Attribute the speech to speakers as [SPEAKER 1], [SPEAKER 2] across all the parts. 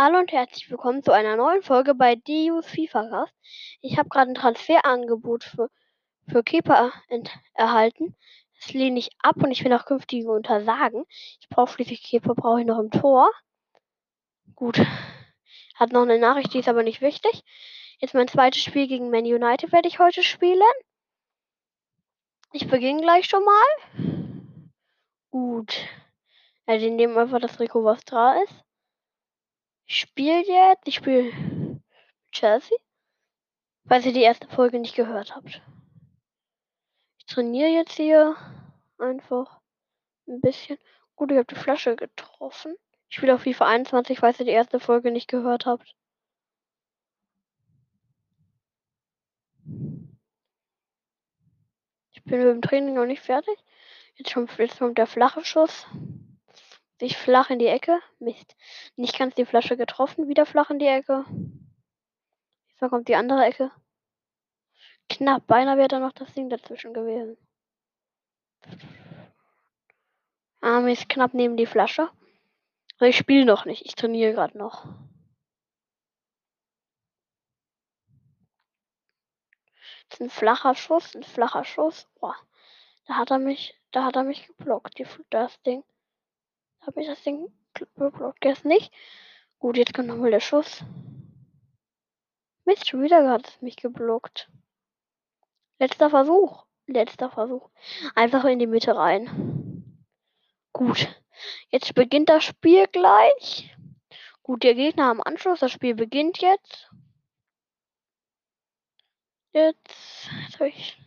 [SPEAKER 1] Hallo und herzlich willkommen zu einer neuen Folge bei Deus FIFA Cast. Ich habe gerade ein Transferangebot für, für Keeper erhalten. Das lehne ich ab und ich will auch künftige untersagen. Ich brauche schließlich Keeper, brauche ich noch im Tor. Gut. Hat noch eine Nachricht, die ist aber nicht wichtig. Jetzt mein zweites Spiel gegen Man United werde ich heute spielen. Ich beginne gleich schon mal. Gut. Also ja, nehmen einfach das Trikot, was da ist. Ich spiele jetzt. Ich spiele Chelsea. Falls ihr die erste Folge nicht gehört habt. Ich trainiere jetzt hier einfach ein bisschen. Gut, ich habe die Flasche getroffen. Ich spiele auf FIFA 21, falls ihr die erste Folge nicht gehört habt. Ich bin mit dem Training noch nicht fertig. Jetzt, schon, jetzt kommt der flache Schuss. Sich flach in die Ecke. Mist. Nicht ganz die Flasche getroffen. Wieder flach in die Ecke. Diesmal kommt die andere Ecke. Knapp. Beinahe wäre da noch das Ding dazwischen gewesen. Ah, Mist. Knapp neben die Flasche. Aber ich spiele noch nicht. Ich trainiere gerade noch. Ist ein flacher Schuss. Ein flacher Schuss. Boah. Da hat er mich, da hat er mich geblockt. Die, das Ding. Habe ich das Ding geblockt? nicht. Gut, jetzt kommt nochmal der Schuss. Mist, schon wieder hat es mich geblockt. Letzter Versuch. Letzter Versuch. Einfach in die Mitte rein. Gut. Jetzt beginnt das Spiel gleich. Gut, der Gegner am Anschluss. Das Spiel beginnt jetzt. Jetzt. jetzt ich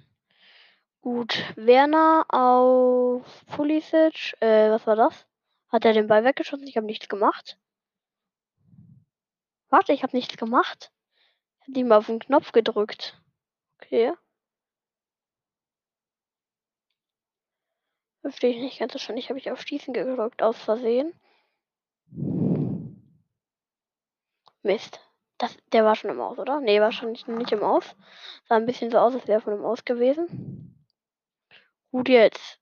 [SPEAKER 1] Gut. Werner auf Pulisic. Äh, was war das? Hat er den Ball weggeschossen? Ich habe nichts gemacht. Warte, ich habe nichts gemacht. Ich habe ihm auf den Knopf gedrückt. Okay. Verstehe ich nicht ganz so schon. Ich habe ich auf Schießen gedrückt, aus Versehen. Mist. Das, der war schon im Aus, oder? Nee, war schon nicht, nicht im Aus. Sah ein bisschen so aus, als wäre er von dem Aus gewesen. Gut jetzt.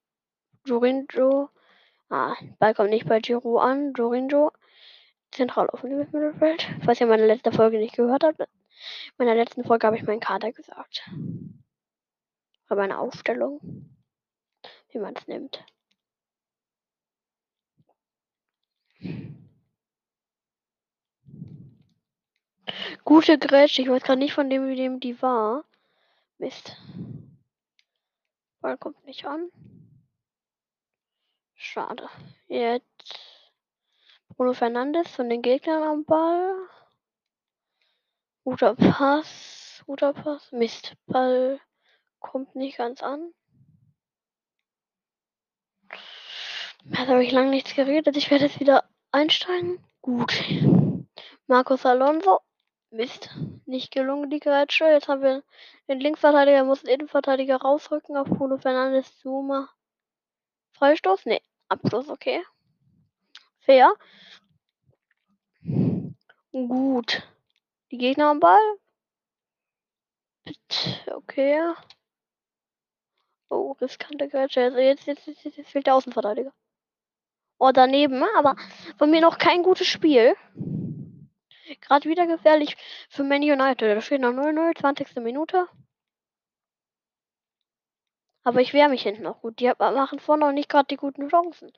[SPEAKER 1] Jorinjo Ah, Ball kommt nicht bei Giro an. Jorinjo. Zentral offensives Mittelfeld. Falls ihr meine letzte Folge nicht gehört habt. In meiner letzten Folge habe ich meinen Kader gesagt. Oder meine Aufstellung. Wie man es nimmt. Gute Grätsche. Ich weiß gerade nicht von dem, wie dem die war. Mist. Ball kommt nicht an. Schade. Jetzt Bruno Fernandes von den Gegnern am Ball. Guter Pass. Guter Pass. Mist. Ball kommt nicht ganz an. Jetzt habe ich lange nichts geredet. Ich werde jetzt wieder einsteigen. Gut. Marcos Alonso. Mist. Nicht gelungen, die Grätsche. Jetzt haben wir den Linksverteidiger, muss den Innenverteidiger rausrücken auf Bruno Fernandes. Zuma. Freistoß? Nee. Abschluss, okay. Fair. Gut. Die Gegner am Ball. Okay. Oh, riskante Grätsche. Also jetzt, jetzt, jetzt, jetzt fehlt der Außenverteidiger. Oh, daneben, aber von mir noch kein gutes Spiel. Gerade wieder gefährlich für Man United. Da steht noch 0-0, 20. Minute. Aber ich wehre mich hinten auch gut. Die machen vorne noch nicht gerade die guten Chancen.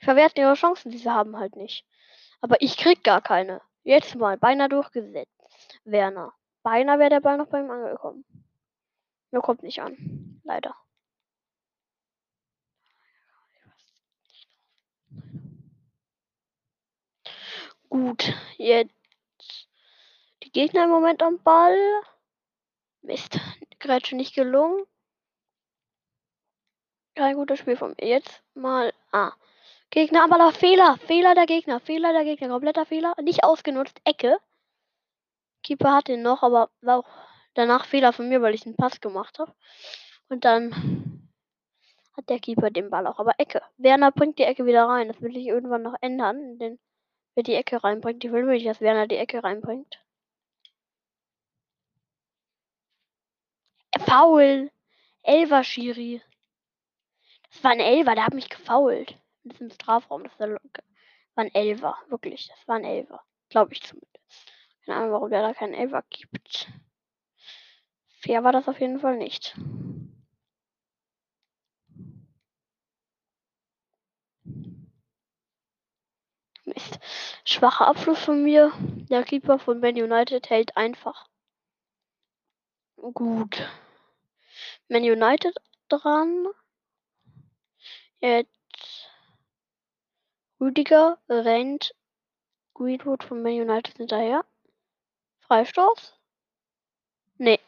[SPEAKER 1] Die verwerten ihre Chancen, die sie haben halt nicht. Aber ich krieg gar keine. Jetzt mal, beinahe durchgesetzt. Werner. Beinahe wäre der Ball noch bei ihm angekommen. Nur kommt nicht an. Leider. Gut, jetzt die Gegner im Moment am Ball. Mist, Grätsche nicht gelungen. Kein gutes Spiel von mir. Jetzt mal. Ah. Gegner, aber da Fehler. Fehler der Gegner. Fehler der Gegner. Kompletter Fehler. Nicht ausgenutzt. Ecke. Keeper hat den noch, aber war auch danach Fehler von mir, weil ich einen Pass gemacht habe. Und dann hat der Keeper den Ball auch. Aber Ecke. Werner bringt die Ecke wieder rein. Das will ich irgendwann noch ändern. Denn wer die Ecke reinbringt, ich will nicht, dass Werner die Ecke reinbringt. Foul. Elver Schiri. Das war ein Elfer, der hat mich gefault. Das ist im Strafraum. Das war ein Elfer, wirklich. Das war ein Elfer. Glaube ich zumindest. Keine Ahnung, warum der da keinen Elfer gibt. Fair war das auf jeden Fall nicht. Mist. Schwacher Abschluss von mir. Der Keeper von Man United hält einfach. Gut. Man United dran. Jetzt Rüdiger rennt Greenwood von Man United hinterher. Freistoß? Nee.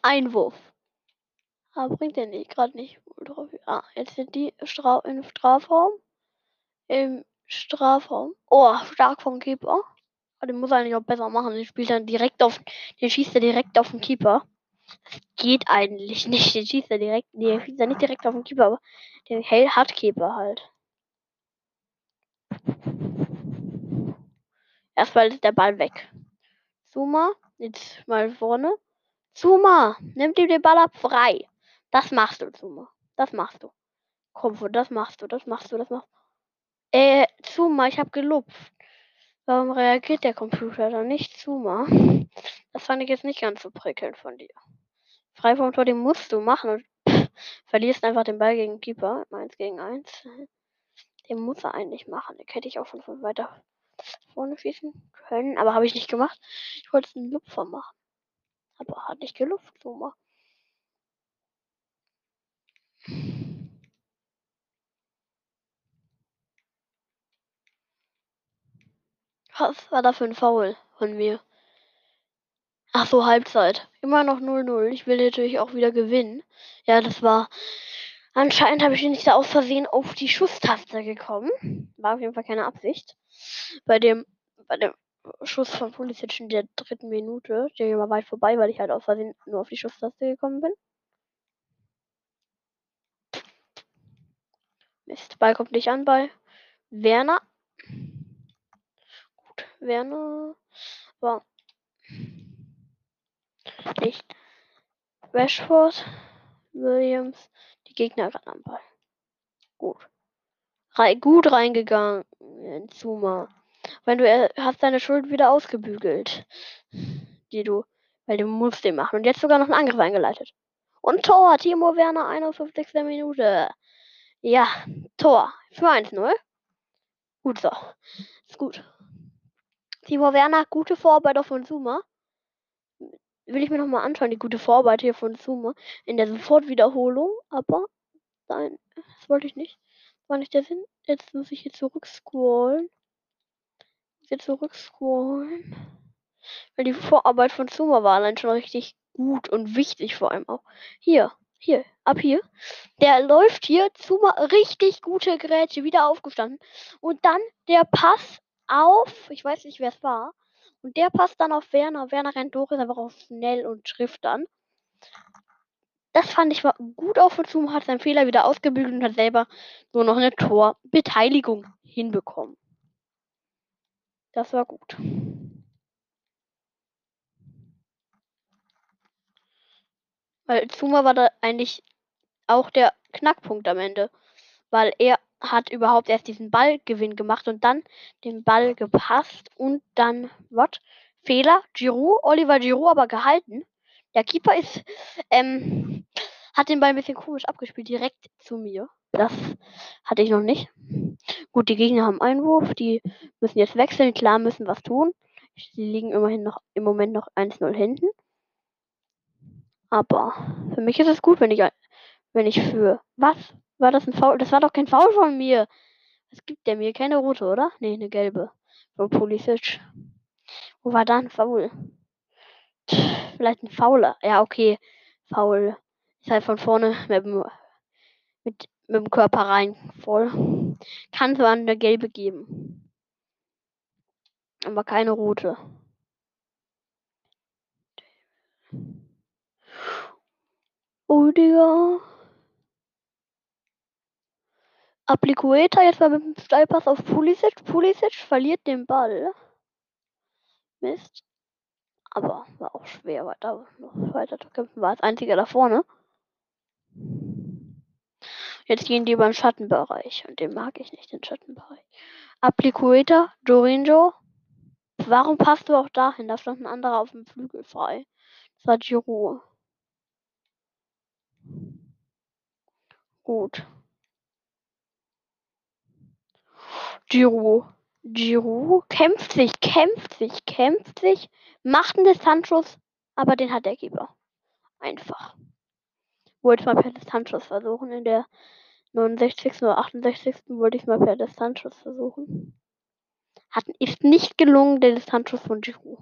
[SPEAKER 1] Einwurf. Aber bringt er nicht, gerade nicht. Ah, jetzt sind die Stra im Strafraum. Im Strafraum. Oh, stark vom Keeper. Aber den muss er eigentlich auch besser machen. Den spielt dann direkt auf. Den schießt er direkt auf den Keeper. Geht eigentlich nicht. Den schießt er direkt. Nee, schießt er nicht direkt auf den Keeper, aber den Hell hat Keeper halt. Erstmal ist der Ball weg. Zuma, jetzt mal vorne. Zuma, nimm dir den Ball ab frei. Das machst du, Zuma. Das machst du. Komm, das machst du, das machst du, das machst du. Äh, Zuma, ich hab gelupft. Warum reagiert der Computer dann nicht, Zuma? Das fand ich jetzt nicht ganz so prickelnd von dir. Frei vom Tor, den musst du machen und pff, verlierst einfach den Ball gegen Keeper. 1 gegen 1. Den muss er eigentlich machen. Den hätte ich auch von, von weiter vorne schießen können, aber habe ich nicht gemacht. Ich wollte einen Lupfer machen. Aber hat nicht geluft, Zuma. Was war da für ein Foul von mir? Ach so, Halbzeit. Immer noch 0-0. Ich will natürlich auch wieder gewinnen. Ja, das war. Anscheinend habe ich nicht da aus Versehen auf die Schusstaste gekommen. War auf jeden Fall keine Absicht. Bei dem, bei dem Schuss von Pulisic in der dritten Minute, der war weit vorbei, weil ich halt aus Versehen nur auf die Schusstaste gekommen bin. Mist, Ball kommt nicht an bei Werner. Gut, Werner war nicht. Rashford, Williams, die Gegner ran am Ball. Gut. Re gut reingegangen, Zuma. Wenn du äh, hast deine Schuld wieder ausgebügelt, die du, weil du musst den machen. Und jetzt sogar noch einen Angriff eingeleitet. Und Tor, Timo Werner, 51. Minute. Ja, Tor für 1-0. Gut so. Ist gut. Timo Werner, gute Vorarbeit auf von Zuma will ich mir nochmal anschauen, die gute Vorarbeit hier von Zuma in der Sofortwiederholung, aber nein, das wollte ich nicht. War nicht der Sinn. Jetzt muss ich hier zurückscrollen. Hier zurückscrollen. Weil die Vorarbeit von Zuma war allein schon richtig gut und wichtig vor allem auch. Hier, hier, ab hier. Der läuft hier, Zuma, richtig gute Geräte, wieder aufgestanden. Und dann der Pass auf, ich weiß nicht, wer es war, und der passt dann auf Werner. Werner rennt durch, ist einfach auch schnell und trifft dann. Das fand ich war gut auf und zu, hat seinen Fehler wieder ausgebügelt und hat selber nur noch eine Torbeteiligung hinbekommen. Das war gut. Weil Zuma war da eigentlich auch der Knackpunkt am Ende. Weil er hat überhaupt erst diesen Ballgewinn gemacht und dann den Ball gepasst und dann, was? Fehler, Giroud, Oliver Giroud aber gehalten. Der Keeper ist, ähm, hat den Ball ein bisschen komisch abgespielt, direkt zu mir. Das hatte ich noch nicht. Gut, die Gegner haben Einwurf, die müssen jetzt wechseln, klar müssen was tun. Sie liegen immerhin noch im Moment noch 1-0 hinten. Aber für mich ist es gut, wenn ich, wenn ich für was war das ein Foul? Das war doch kein Foul von mir. Was gibt der mir? Keine rote, oder? Nee, eine gelbe. Von Pulisic. Wo war da ein Foul? Vielleicht ein Fauler. Ja, okay. Foul. Ist halt von vorne mit dem, mit, mit dem Körper rein. Voll. Kann zwar eine gelbe geben. Aber keine rote. Oh, Digga. Aplicueta jetzt mal mit dem Steilpass auf Pulisic. Pulisic verliert den Ball. Mist. Aber war auch schwer, weiter noch weiter zu kämpfen. War als einziger da vorne. Jetzt gehen die beim Schattenbereich. Und den mag ich nicht, den Schattenbereich. Aplicueta, Jorinjo. warum passt du auch dahin? Da stand ein anderer auf dem Flügel frei. Das war Giroud. Gut. Giroud. Giroud kämpft sich, kämpft sich, kämpft sich, macht einen Distanzschuss, aber den hat der Keeper. Einfach. Wollte mal per Distanzschuss versuchen. In der 69. oder 68. wollte ich mal per Distanzschuss versuchen. Hat, ist nicht gelungen, der Distanzschuss von Giroud.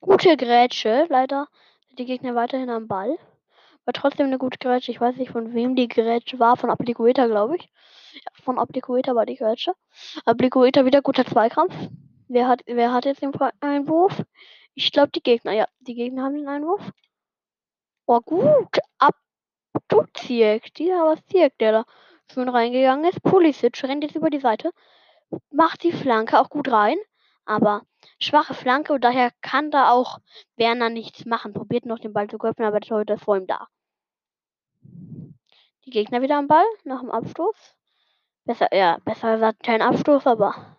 [SPEAKER 1] Gute Grätsche, leider die Gegner weiterhin am Ball. War trotzdem eine gute Grätsche. Ich weiß nicht, von wem die Grätsche war. Von Appliqueta, glaube ich. Ja, von Appliqueta war die Grätsche. Appliqueta wieder guter Zweikampf. Wer hat, wer hat jetzt den Einwurf? Ich glaube, die Gegner. Ja, die Gegner haben den Einwurf. Oh, gut. Abduziek. Dieser was Ziek, der da schon reingegangen ist. Pulisic rennt jetzt über die Seite. Macht die Flanke auch gut rein. Aber schwache Flanke und daher kann da auch Werner nichts machen. Probiert noch den Ball zu köpfen, aber der Torhüter ist vor ihm da. Die Gegner wieder am Ball nach dem Abstoß. Besser, ja, besser gesagt kein Abstoß, aber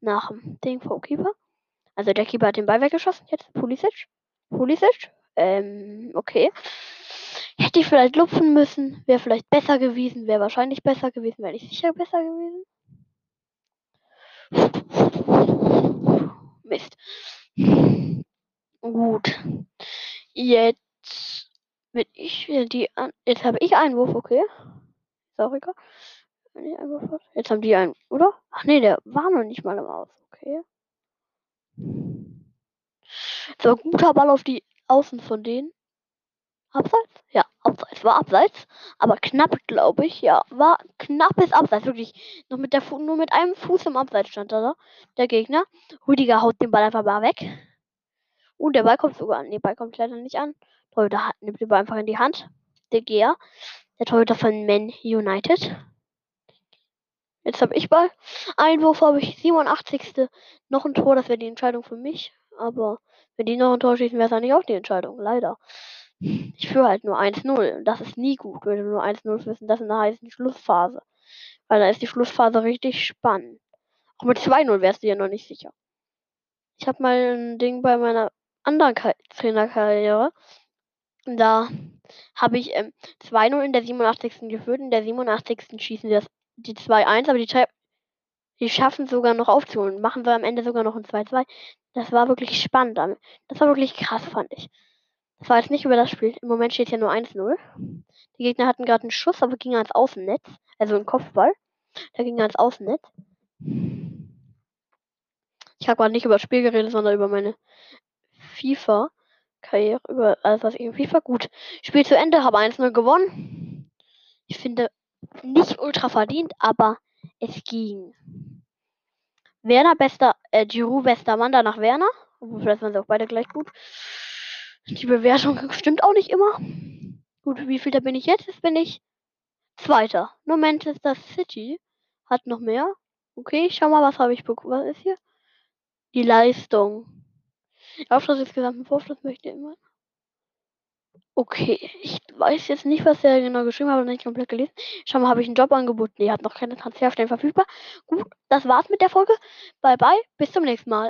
[SPEAKER 1] nach dem Ding vom Keeper. Also der Keeper hat den Ball weggeschossen. Jetzt Pulisic. Pulisic. Ähm, okay. Hätte ich vielleicht lupfen müssen. Wäre vielleicht besser gewesen. Wäre wahrscheinlich besser gewesen. Wäre nicht sicher besser gewesen. Mist. Gut. Jetzt bin ich wieder die an. Jetzt habe ich Einwurf, okay. Ist auch egal. Jetzt haben die einen, oder? Ach nee, der war noch nicht mal im Aus. Okay. So, guter Ball auf die Außen von denen. Abseits? Ja, abseits. War abseits. Aber knapp, glaube ich. Ja, war knappes Abseits. Wirklich. Noch mit der Fu nur mit einem Fuß im Abseits stand da. Der Gegner. Rüdiger haut den Ball einfach mal weg. Und der Ball kommt sogar an. Nee, Ball kommt leider nicht an. Torhüter hat, nimmt den Ball einfach in die Hand. Der Gear. Der Torhüter von Man United. Jetzt habe ich Ball. Einwurf habe ich 87. Noch ein Tor, das wäre die Entscheidung für mich. Aber wenn die noch ein Tor schießen, wäre es nicht auch die Entscheidung. Leider. Ich führe halt nur 1-0. Und das ist nie gut, wenn du nur 1-0 führst. Und das in der heißen Schlussphase. Weil da ist die Schlussphase richtig spannend. Auch mit 2-0 wärst du ja noch nicht sicher. Ich habe mal ein Ding bei meiner anderen Trainerkarriere. Da habe ich ähm, 2-0 in der 87. geführt. In der 87. schießen die das, die 2-1, aber die, die schaffen sogar noch aufzuholen. Machen wir am Ende sogar noch ein 2-2. Das war wirklich spannend. Das war wirklich krass, fand ich. Das war jetzt nicht über das Spiel. Im Moment steht hier nur 1-0. Die Gegner hatten gerade einen Schuss, aber ging ans Außennetz. Also ein Kopfball. Da ging ans Außennetz. Ich habe gerade nicht über das Spiel geredet, sondern über meine FIFA-Karriere. Über alles, was ich in FIFA gut. Spiel zu Ende, habe 1-0 gewonnen. Ich finde nicht ultra verdient, aber es ging. Werner bester, äh, Giroud bester Mann, danach Werner. Vielleicht waren sie auch beide gleich gut. Die Bewertung stimmt auch nicht immer. Gut, wie viel da bin ich jetzt? Jetzt bin ich Zweiter. Nur Manchester City hat noch mehr. Okay, ich schau mal, was habe ich bekommen. Was ist hier? Die Leistung. Aufschluss des gesamten Vorschluss möchte ich immer. Okay, ich weiß jetzt nicht, was er genau geschrieben hat, aber nicht komplett gelesen. Schau mal, habe ich einen Job angeboten. Die hat noch keine Transferstellen verfügbar. Gut, das war's mit der Folge. Bye bye, bis zum nächsten Mal.